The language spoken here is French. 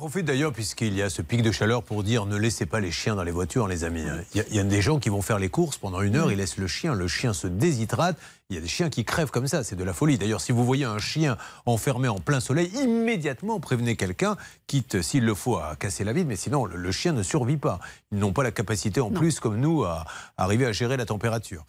profite d'ailleurs, puisqu'il y a ce pic de chaleur, pour dire ne laissez pas les chiens dans les voitures, les amis. Il y, a, des gens qui vont faire les courses pendant une heure, ils laissent le chien, le chien se déshydrate. Il y a des chiens qui crèvent comme ça, c'est de la folie. D'ailleurs, si vous voyez un chien enfermé en plein soleil, immédiatement prévenez quelqu'un, quitte s'il le faut à casser la vie, mais sinon le, chien ne survit pas. Ils n'ont pas la capacité en plus, comme nous, à arriver à gérer la température.